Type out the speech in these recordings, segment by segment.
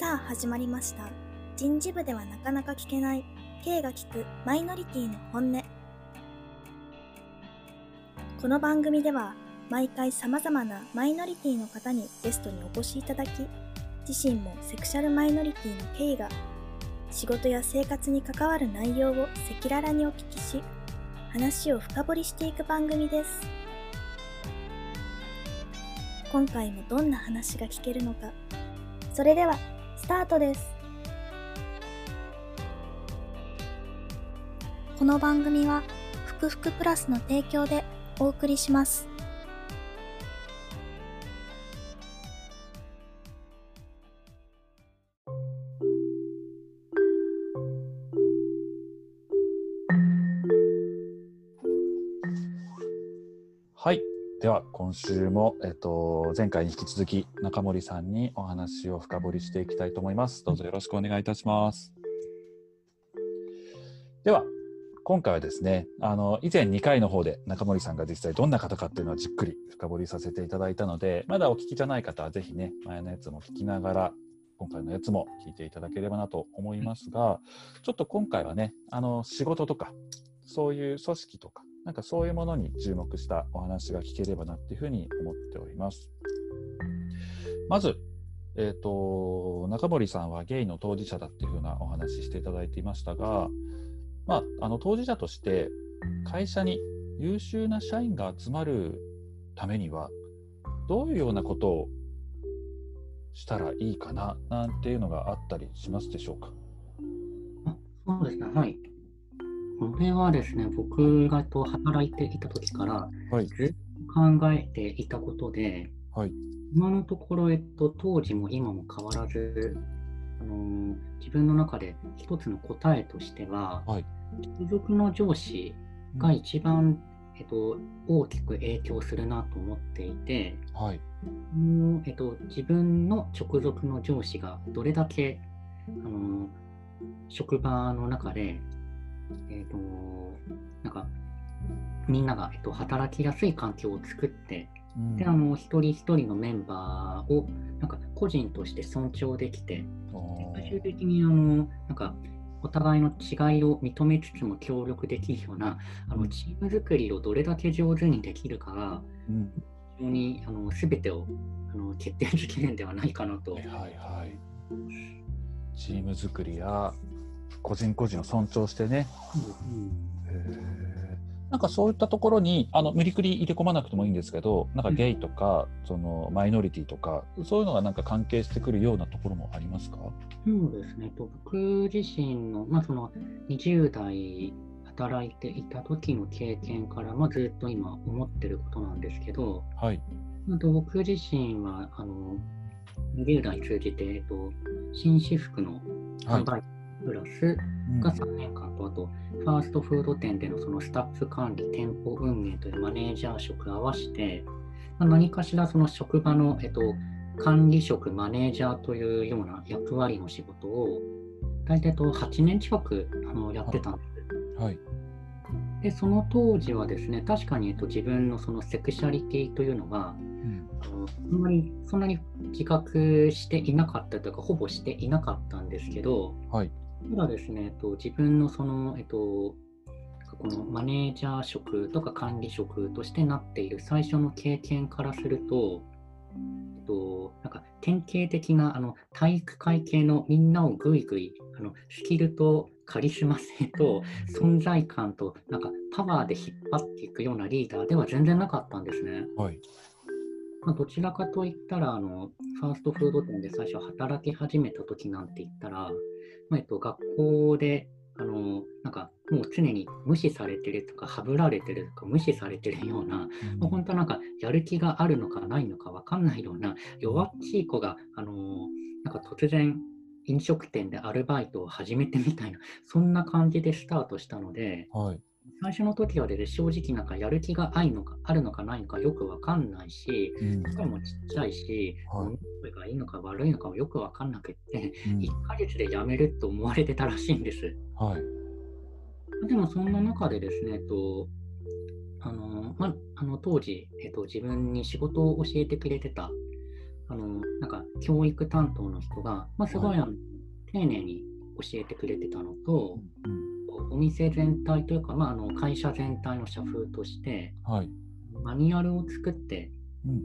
さあ始まりました。人事部ではなかなか聞けない。K が聞くマイノリティの本音。この番組では毎回様々なマイノリティの方にゲストにお越しいただき自身もセクシャルマイノリティの K が仕事や生活に関わる内容を赤裸々にお聞きし話を深掘りしていく番組です。今回もどんな話が聞けるのか。それではタートです。この番組はふくふくプラスの提供でお送りします。では、今週も、えっと、前回に引き続き、中森さんにお話を深掘りしていきたいと思います。どうぞよろしくお願いいたします。では、今回はですね、あの、以前2回の方で中森さんが実際どんな方かっていうのをじっくり深掘りさせていただいたので、まだお聞きじゃない方はぜひね、前のやつも聞きながら、今回のやつも聞いていただければなと思いますが、ちょっと今回はね、あの、仕事とか、そういう組織とか、なんかそういうものに注目したお話が聞ければなっていうふうに思っております。まず、えっ、と、中森さんはゲイの当事者だっていうふうなお話していただいていましたが、まあ、あの当事者として会社に優秀な社員が集まるためには、どういうようなことをしたらいいかななんていうのがあったりしますでしょうか？あそうですね、はい。これはですね、僕がと働いていた時からはい。ずっと考えていたことで、はい。今のところ、えっと、当時も今も変わらず、あのー自分の中で一つの答えとしては、はい所属の上司が一番、えっと、大きく影響するなと思っていて、はい。もうえっと、自分の直属の上司がどれだけ、あの職場の中で、えっと、なんかみんなが、えっと、働きやすい環境を作って、うんであの一人一人のメンバーをなんか個人として尊重できて、最終的にあのなんかお互いの違いを認めつつも協力できるようなあうんのチーム作りをどれだけ上手にできるかがうん非常にあの全てをあの決定づけるんではないかなと。はいはいはい。チーム作りや個人個人を尊重してね。へーなんかそういったところにあの無理くり入れ込まなくてもいいんですけど、なんかゲイとか、そのマイノリティとかそういうのがなんか関係してくるようなところもありますか？そうですね、と僕自身の,、まあその20代働いていた時の経験から、まあ、ずっと今思ってることなんですけど、はい。あと僕自身はあの20代通じて、えっと、紳士服のはい販。売プラスうんが3年間と、あとファーストフード店でのそのスタッフ管理、店舗運営というマネージャー職を合わせて、まあ何かしらその職場の、えっと、管理職、マネージャーというような役割の仕事を、大体と8年近くあのやってたんです。はい。で、その当時はですね、確かに、えっと、自分のそのセクシャリティというのが、うんあのあんまりそんなに自覚していなかったというか、ほぼしていなかったんですけど、はい。ただですね、えっと、自分のその、えっと、このマネージャー職とか管理職としてなっている最初の経験からすると、えっと、なんか典型的なあの体育会系のみんなをぐいぐいあのスキルとカリスマ性と 存在感となんかパワーで引っ張っていくようなリーダーでは全然なかったんですね。はい。まあ、どちらかといったらあの、ファーストフード店で最初働き始めた時なんて言ったら、まあえっと、学校であのなんかもう常に無視されてるとか、はぶられてるとか、無視されてるような、もう本当なんかやる気があるのかないのか分かんないような弱っちい子が、あのなんか突然飲食店でアルバイトを始めてみたいな、そんな感じでスタートしたので、はい。最初の時はで、正直なんかやる気があるのかあるのかないのかよく分かんないし、うん。声もちっちゃいし、はい。声がいいのか悪いのかもよく分かんなくって、うん。1ヶ月で辞めると思われてたらしいんです。はい。でもそんな中でですね、とあのまあの当時、えっと、自分に仕事を教えてくれてたあのなんか教育担当の人が、まあ、すごいあの、丁寧に教えてくれてたのと、お店全体というか、まあ、あの会社全体の社風として、はい。マニュアルを作って、うん。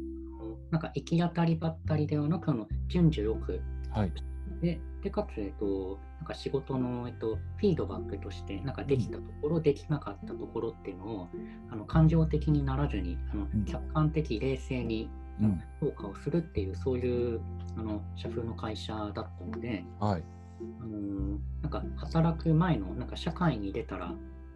なんか行き当たりばったりではなく、あの順序よくはい。で、でかつ、えっと、なんか仕事の、えっと、フィードバックとして、なんかできたところ、できなかったところっていうのを、あの感情的にならずに、あのうん客観的、冷静にうん。評価をするっていう、そういうあの社風の会社だったので、はい。あのなんか働く前の、なんか社会に出たら、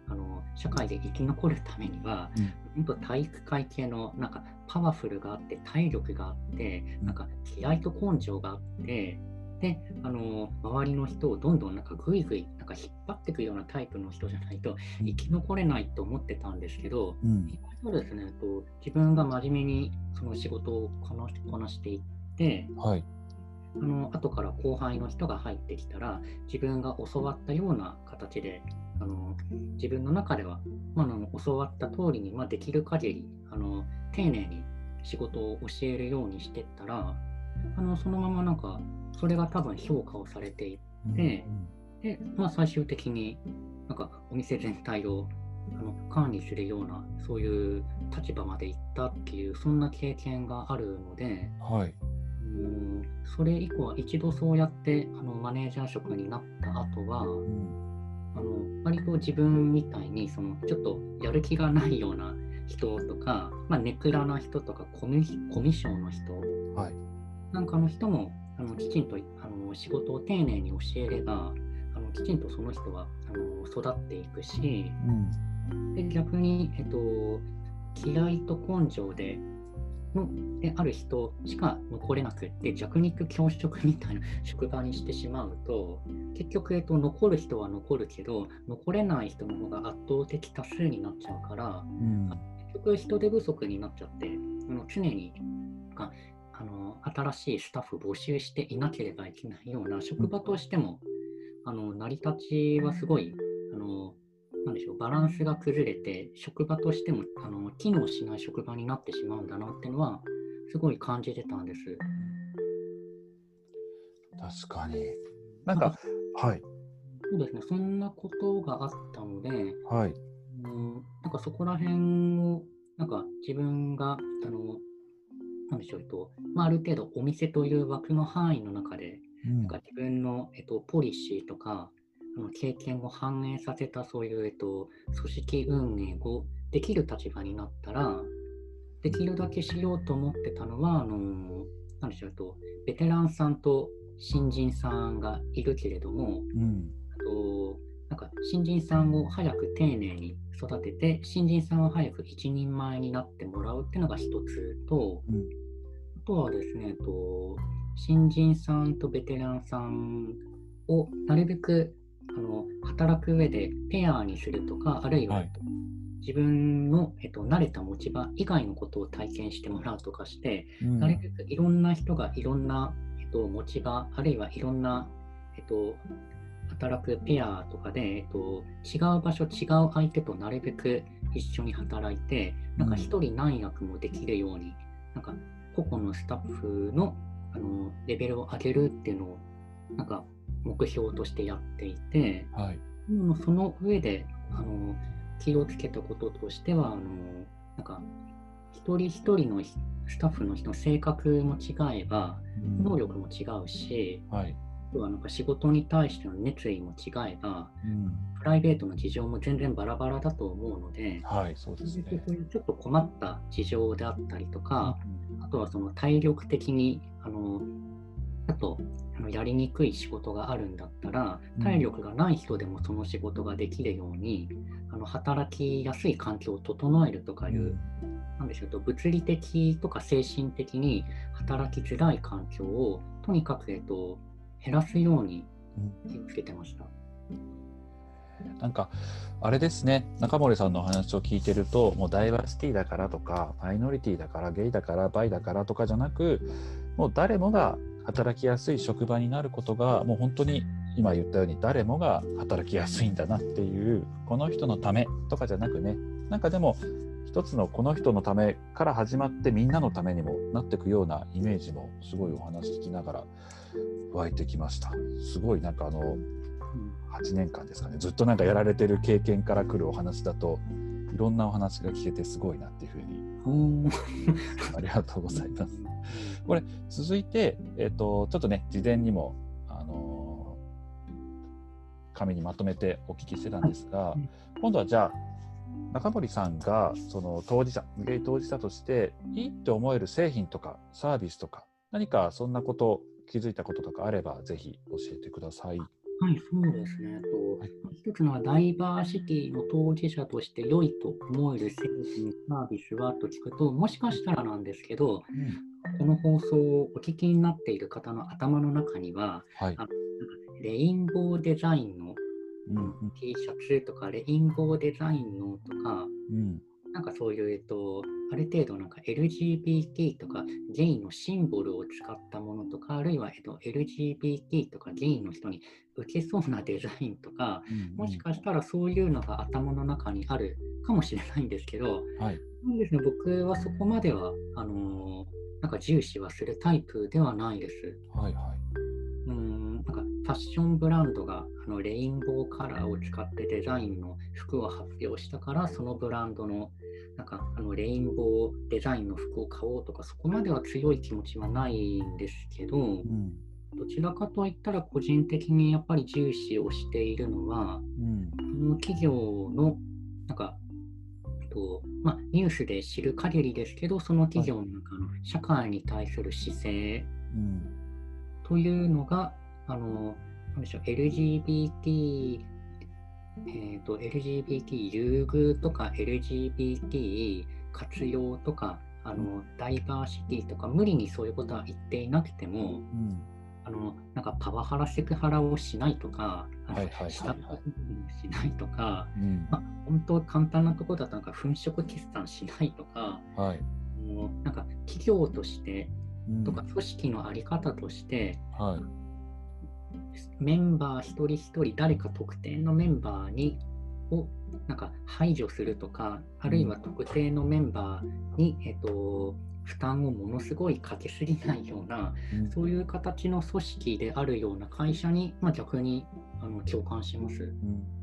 あの社会で生き残るためには、うん本当体育会系のなんかパワフルがあって体力があってうんなんか気合と根性があってであの周りの人をどんどんなんかグイグイなんか引っ張っていくようなタイプの人じゃないとうん生き残れないと思ってたんですけど、うん。そうですねと自分が真面目にその仕事をこなこなしていってはい。あの後から後輩の人が入ってきたら自分が教わったような形であの自分の中では、まあ、あの教わった通りに、まあ、できる限りあの丁寧に仕事を教えるようにしてったらあのそのままなんかそれが多分評価をされていでって、まあ、最終的になんかお店全体をあの管理するようなそういう立場まで行ったっていうそんな経験があるので。うんはい。うんそれ以降は一度そうやってあのマネージャー職になった後はうん。あの割と自分みたいにそのちょっとやる気がないような人とか、まあ、ネクラな人とかコミコミュ障の人はい。なんかの人もあのきちんとあの仕事を丁寧に教えればあのきちんとその人はあの育っていくしうん。で逆に、えっと、嫌いと根性でのである人しか残れなくって弱肉強食みたいな職場にしてしまうと結局、えっと、残る人は残るけど残れない人の方が圧倒的多数になっちゃうからうん。結局人手不足になっちゃってあの常にああの新しいスタッフ募集していなければいけないような職場としても、あの成り立ちはすごいあのなんでしょうバランスが崩れて職場としてもあの機能しない職場になってしまうんだなっていうのはすごい感じてたんです。確かに。なんか、はい。そうですね、そんなことがあったので、はい。うんなんかそこら辺を、なんか自分が、あの、なんでしょう、えっとまあ、ある程度お店という枠の範囲の中で、うんなんか自分の、えっと、ポリシーとか、あの経験を反映させたそういう、えっと、組織運営をできる立場になったら、できるだけしようと思ってたのは、あの、なんでしょう、と、ベテランさんと新人さんがいるけれども、うん。あとなんか新人さんを早く丁寧に育てて新人さんを早く一人前になってもらうっていうのが一つとうん。あとはですねえっと新人さんとベテランさんをなるべく働く上でペアにするとかあるいは、自分の、えっと、慣れた持ち場以外のことを体験してもらうとかして、うん。なるべくいろんな人がいろんな、えっと、持ち場、あるいはいろんな、えっと、働くペアとかで、えっと、違う場所、違う相手となるべく一緒に働いて、なんか一人何役もできるように、なんか個々のスタッフのあのレベルを上げるっていうのを、なんか目標としてやっていて、はい。うんその上であの気をつけたこととしてはあのなんか一人一人のスタッフの人の性格も違えばうん能力も違うし、はい。あとはなんか仕事に対しての熱意も違えばうん。プライベートの事情も全然バラバラだと思うので、はい。そうですね。ちょっと困った事情であったりとか、あとはその体力的にあのあとあのやりにくい仕事があるんだったらうん。体力がない人でもその仕事ができるように、あの働きやすい環境を整えるとかいう、なんでしょうと物理的とか精神的に働きづらい環境をとにかく、えっと、減らすように気をつけてました。なんかあれですね。中森さんのお話を聞いてるともうダイバーシティだからとかマイノリティだからゲイだからバイだからとかじゃなくもう誰もが働きやすい職場になることがもう本当に今言ったように誰もが働きやすいんだなっていうこの人のためとかじゃなくね。なんかでも一つのこの人のためから始まってみんなのためにもなっていくようなイメージもすごいお話聞きながら湧いてきました。すごいなんかあの8年間ですかね。ずっとなんかやられてる経験から来るお話だといろんなお話が聞けてすごいなっていうふうに ありがとうございます。これ続いて、えーと、ちょっとね事前にも、あのー、紙にまとめてお聞きしてたんですが、はい、今度はじゃあ中森さんがその当事者ゲイ当事者としていいって思える製品とかサービスとか何かそんなこと気づいたこととかあればぜひ教えてください。はい、そうですね。と、はい、一つのはダイバーシティの当事者として良いと思える製品、サービスはと聞くと、もしかしたらなんですけど、うん、この放送をお聞きになっている方の頭の中には、はい、あのレインボーデザインの、うん、T シャツとか、レインボーデザインのとか、うん、なんかそういう、えっと、ある程度なんか LGBT とかゲイのシンボルを使ったものとか、あるいは、えっと、LGBT とかゲイの人に受けそうなデザインとか、うんうん、もしかしたらそういうのが頭の中にあるかもしれないんですけど、はい、なんですね、僕はそこまではあのなんか重視はするタイプではないです。はいはい、ァッションブランドがあのレインボーカラーを使ってデザインの服を発表したからそのブランドのなんかあのレインボーデザインの服を買おうとかそこまでは強い気持ちはないんですけど、うん、どちらかといったら個人的にやっぱり重視をしているのは、うん、企業のなんかとまあ、ニュースで知る限りですけどその企業の中の社会に対する姿勢というのが、あのなんでしょう LGBT えーと、LGBT 優遇とか LGBT 活用とかあのダイバーシティとか無理にそういうことは言っていなくても、うん、あのなんかパワハラセクハラをしないとか、下のしないとか、うん、まあ、本当簡単なところだとなんか粉飾決算しないとか、はい、もうなんか企業としてとか組織の在り方として、はいメンバー一人一人誰か特定のメンバーにをなんか排除するとかあるいは特定のメンバーに、えっと、負担をものすごいかけすぎないような、うん、そういう形の組織であるような会社に、まあ、逆にあの共感します。うん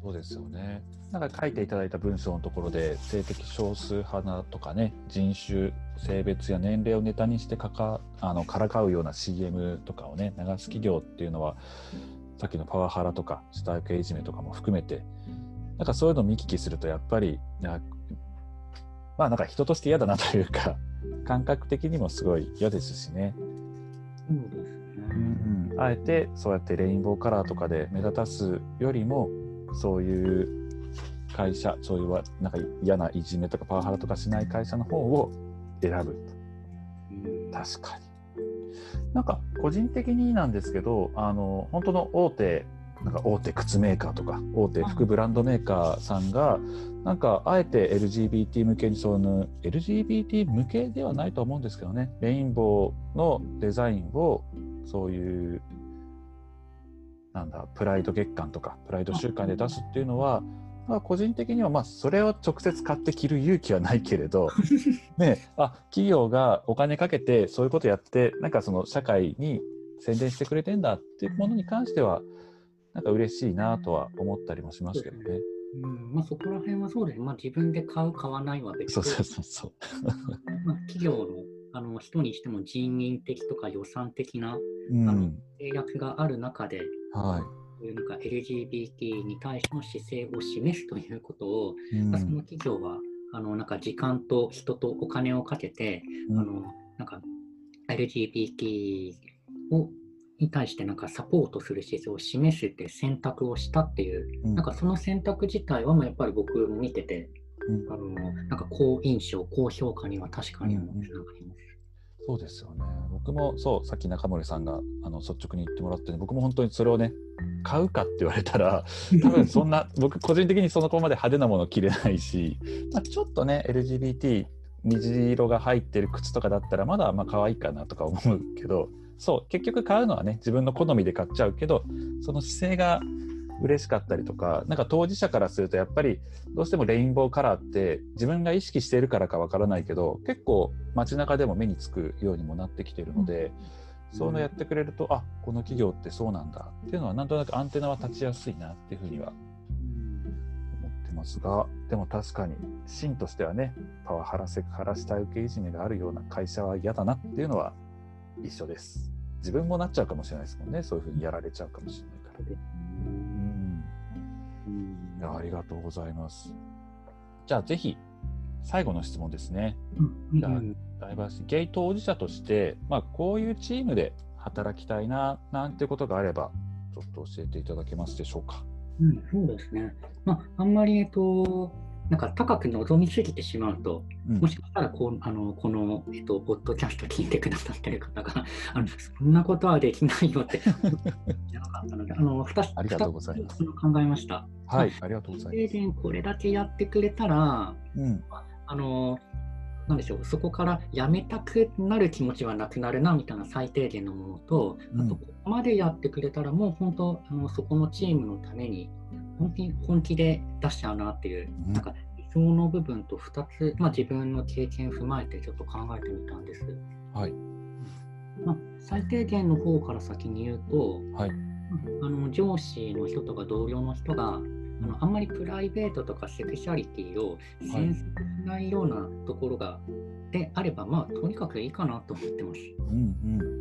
そうですよね。なんか書いていただいた文章のところで性的少数派とかね人種性別や年齢をネタにしてかかあのからかうような CM とかをね流す企業っていうのはさっきのパワハラとか下請けいじめとかも含めてなんかそういうのを見聞きするとやっぱりまあなんか人として嫌だなというか感覚的にもすごい嫌ですしね。そうですね、うんうん、あえてそうやってレインボーカラーとかで目立たすよりもそういう会社そういうなんか嫌ないじめとかパワハラとかしない会社の方を選ぶ。確かに。なんか個人的になんですけどあの本当の大手なんか大手靴メーカーとか大手服ブランドメーカーさんがなんかあえて LGBT 向けにその LGBT 向けではないと思うんですけどね。レインボーのデザインをそういうなんだプライド月間とかプライド週間で出すっていうのは、まあ、個人的にはまあそれを直接買って着る勇気はないけれど、ね、あ企業がお金かけてそういうことやってなんかその社会に宣伝してくれてんだっていうものに関してはなんか嬉しいなとは思ったりもしますけどね。うんまあ、そこら辺はそうです。まあ、自分で買う、買わないは別そうそうそうそう。まあ、企業のあの人にしても人員的とか予算的な、うん、あの制約がある中で、はい、なんか LGBT に対しての姿勢を示すということを、うん、その企業はあのなんか時間と人とお金をかけて、うん、あのなんか LGBT をに対してなんかサポートする姿勢を示すって選択をしたっていう、うん、なんかその選択自体はもうやっぱり僕も見てて、うん、あのなんか好印象、高評価には確かにつながります。そうですよね。僕もそう、さっき中森さんがあの率直に言ってもらって、僕も本当にそれをね、買うかって言われたら、多分そんな、僕個人的にその子まで派手なもの着れないし、まあ、ちょっとね、LGBT、虹色が入ってる靴とかだったら、まだまあ可愛いかなとか思うけど、そう、結局買うのはね、自分の好みで買っちゃうけど、その姿勢が嬉しかったりとかなんか当事者からするとやっぱりどうしてもレインボーカラーって自分が意識しているからかわからないけど結構街中でも目につくようにもなってきているので、そういうのやってくれるとあこの企業ってそうなんだっていうのはなんとなくアンテナは立ちやすいなっていうふうには思ってますがでも確かに芯としてはねパワハラセクハラした受けいじめがあるような会社は嫌だなっていうのは一緒です。自分もなっちゃうかもしれないですもんね。そういうふうにやられちゃうかもしれないから。うんいやありがとうございます。じゃあぜひ最後の質問ですね、じゃあダイバーシゲイ当事者として、まあ、こういうチームで働きたいななんてことがあればちょっと教えていただけますでしょうか。うん、そうですね。まあ、あんまり、えっと、なんか高く望みすぎてしまうと、うん。もしかしたらこうあのこの、えっと、ポッドキャスト聞いてくださってる方が、あのそんなことはできないよって、じゃなかったので、あの2つありがとうございます。考えました。はいありがとうござい停ます、電これだけやってくれたら、うん。あの、なんでしょう、そこからやめたくなる気持ちはなくなるなみたいな最低限のものと、うん。あとここまでやってくれたら、もう本当、あのそこのチームのために本気本気で出しちゃうなっていう、うん。なんか理想の部分と2つ、まあ、自分の経験を踏まえてちょっと考えてみたんです。はい。まあ、最低限の方から先に言うと、はい。あの上司の人とか同僚の人が、あのあんまりプライベートとかセクシャリティを詮索しないようなところが、であれば、まあ、とにかくいいかなと思ってます。うんうん。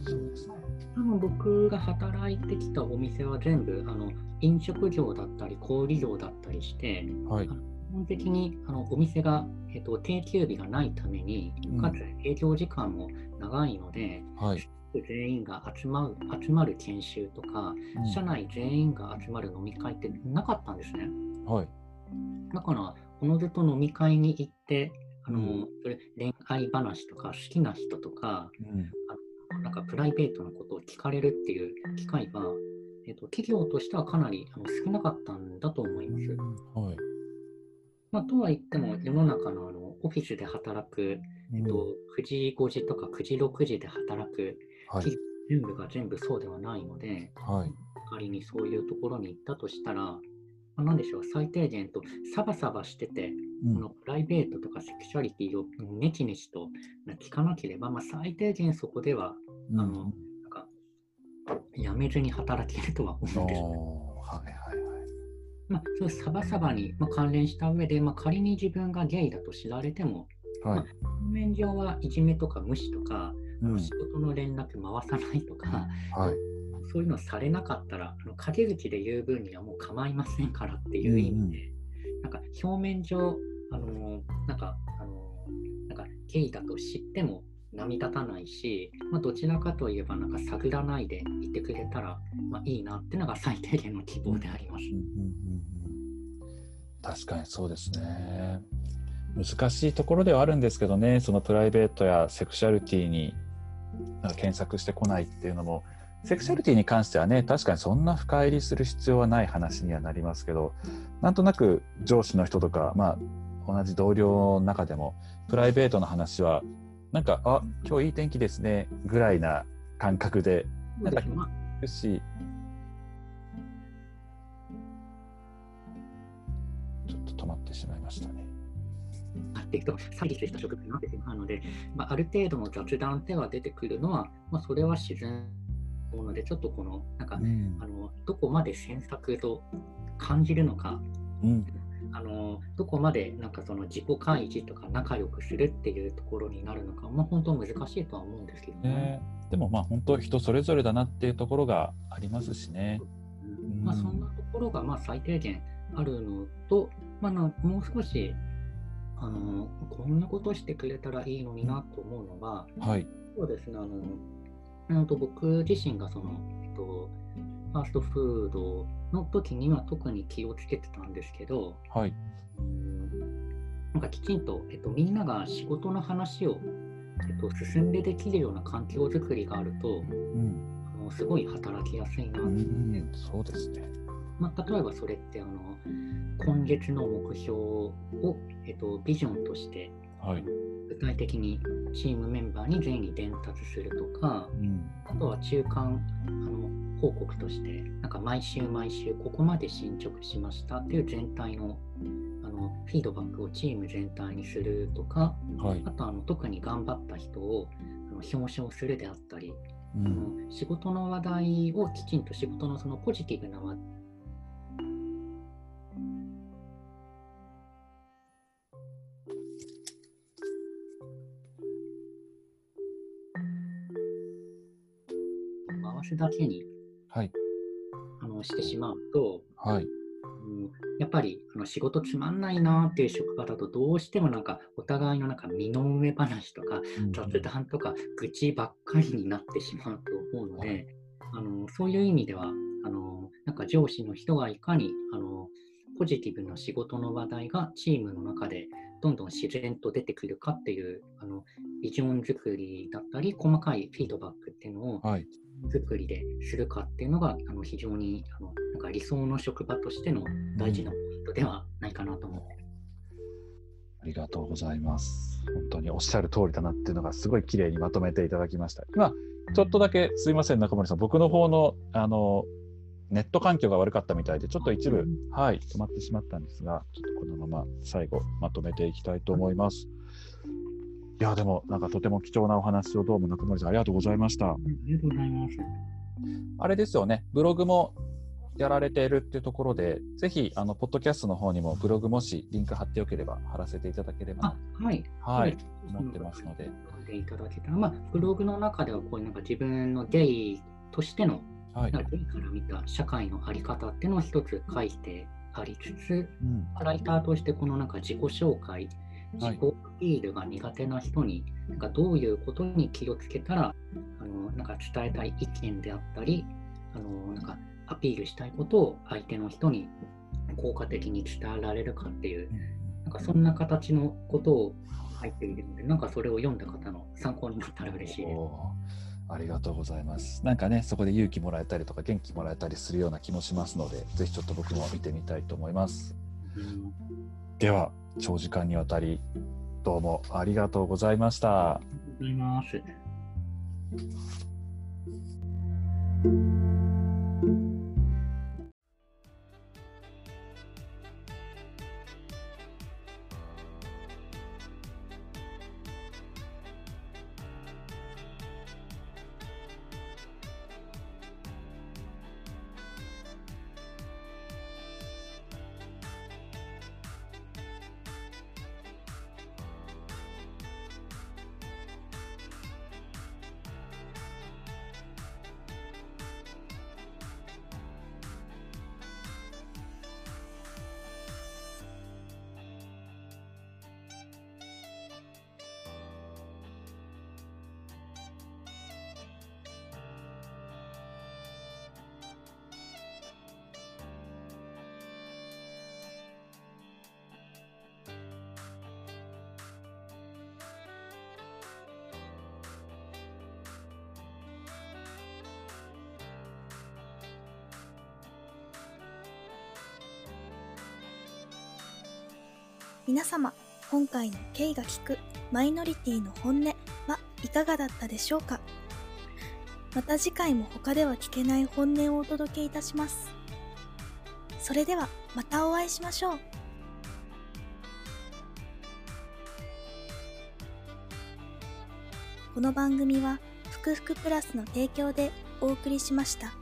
そうですね。多分僕が働いてきたお店は全部あの飲食業だったり小売業だったりしてはい。基本的にあのお店が、えっと、定休日がないためにうん。かつ営業時間も長いので、はい、全員が集まる集まる研修とか、うん。社内全員が集まる飲み会ってなかったんですね。はい。だから、おのずと飲み会に行って、あのうん。それ恋愛話とか好きな人とか、うん。なんかプライベートなことを聞かれるっていう機会が、えっと、企業としてはかなりあの少なかったんだと思います。はい。まあ、とは言っても、世の中のあのオフィスで働く、えっと、9時5時とか9時6時で働くはい。全部が全部そうではないので、はい。仮にそういうところに行ったとしたら、まあ、何でしょう、最低限とサバサバしてて、うん。このプライベートとかセクシャリティをネチネチと聞かなければ、まあ、最低限そこではうん。あのなんかやめずに働けるとはお思うんです。ーはいはいはい。まあ、そうサバサバに、まあ、関連した上で、まあ、仮に自分がゲイだと知られても、はい。表面上はいじめとか無視とか、うん仕事の連絡回さないとか、はい。そういうのされなかったら、あの陰口で言う分にはもう構いませんからっていう意味で、なんか表面上、あのなんか、あのなんかゲイだと知っても波立たないし、まあ、どちらかといえば、なんか探らないでいてくれたら、まあ、いいなっていうのが最低限の希望であります。うんうんうんうん確かにそうですね。難しいところではあるんですけどねそのプライベートやセクシャリティに検索してこないっていうのもセクシャリティに関してはね確かにそんな深入りする必要はない話にはなりますけどなんとなく上司の人とか、まあ、同じ同僚の中でもプライベートの話はなんか「あ今日いい天気ですね」ぐらいな感覚でそうですねまあよしちょっと止まってしまいましたね。あっていくと、詐欺した職場になってしまうので、まあ、ある程度の雑談では出てくるのは、まあ、それは自然なもので、ちょっとこの、なんか、うん。あのどこまで詮索と感じるのか、うん。あのどこまでなんかその自己開示とか仲良くするっていうところになるのか、まあ、本当難しいとは思うんですけどね。ね、でもまあ本当人それぞれだなっていうところがありますしね。うんまあ、そんなところがまあ最低限あるのと、まあ、なもう少しあのこんなことしてくれたらいいのになと思うのは、はい。そうですね、あの、うんと僕自身がその、えっと、ファーストフードの時には特に気をつけてたんですけど、はい。うんなんかきちんと、えっと、みんなが仕事の話を、えっと、進んでできるような環境づくりがあると、うん。あのすごい働きやすいなって、ん、そうですね。まあ、例えばそれってあの、今月の目標を、えっと、ビジョンとしてはい。具体的にチームメンバーに全員に伝達するとか、うん。あとは中間あの報告として、なんか毎週毎週ここまで進捗しましたっていう全体のあのフィードバックをチーム全体にするとか、はい。あとあの特に頑張った人をあの表彰するであったり、うあんの仕事の話題をきちんと仕事のそのポジティブな話回すだけにはい。あのしてしまうと、はい。うんやっぱりあの仕事つまんないなっていう職場だとどうしてもなんかお互いのなんか身の上話とかうん雑談とか愚痴ばっかりになってしまうと思うので、あのそういう意味ではあのなんか上司の人がいかにあのポジティブな仕事の話題がチームの中でどんどん自然と出てくるかっていうあのビジョン作りだったり細かいフィードバックっていうのをはい作りでするかっていうのがあの非常にあのなんか理想の職場としての大事なポイントではないかなと思ってありがとうございます。本当におっしゃる通りだなっていうのがすごい綺麗にまとめていただきました。今、ちょっとだけすいません、中森さん、僕の方のあのネット環境が悪かったみたいで、ちょっと一部、はい、止まってしまったんですが、ちょっとこのまま最後、まとめていきたいと思います。いや、でも、なんかとても貴重なお話をどうも中森さん、ありがとうございました。ありがとうございます。あれですよね、ブログもやられているっていうところで、ぜひ、あの、ポッドキャストの方にもブログもしリンク貼ってよければ貼らせていただければあ、はい。はい思ってますので。でいただけたら、まあ、ブログの中ではこういうなんか自分のゲイとしての、はい。なんかゲイから見た社会のあり方っていうのを一つ書いてありつつ、うんライターとしてこのなんか自己紹介、はい自己アピールが苦手な人に、なんかどういうことに気をつけたら、あのなんか伝えたい意見であったり、あのなんかアピールしたいことを相手の人に効果的に伝えられるかっていう、なんかそんな形のことを書いているので、なんかそれを読んだ方の参考になったら嬉しいです。ありがとうございます。なんかね、そこで勇気もらえたりとか元気もらえたりするような気もしますので、ぜひちょっと僕も見てみたいと思います。うんでは、長時間にわたり、どうもありがとうございました。ありがとうございます。皆様、今回の K が聞くマイノリティの本音はいかがだったでしょうか？また次回も他では聞けない本音をお届けいたします。それではまたお会いしましょう。この番組はふくふくプラスの提供でお送りしました。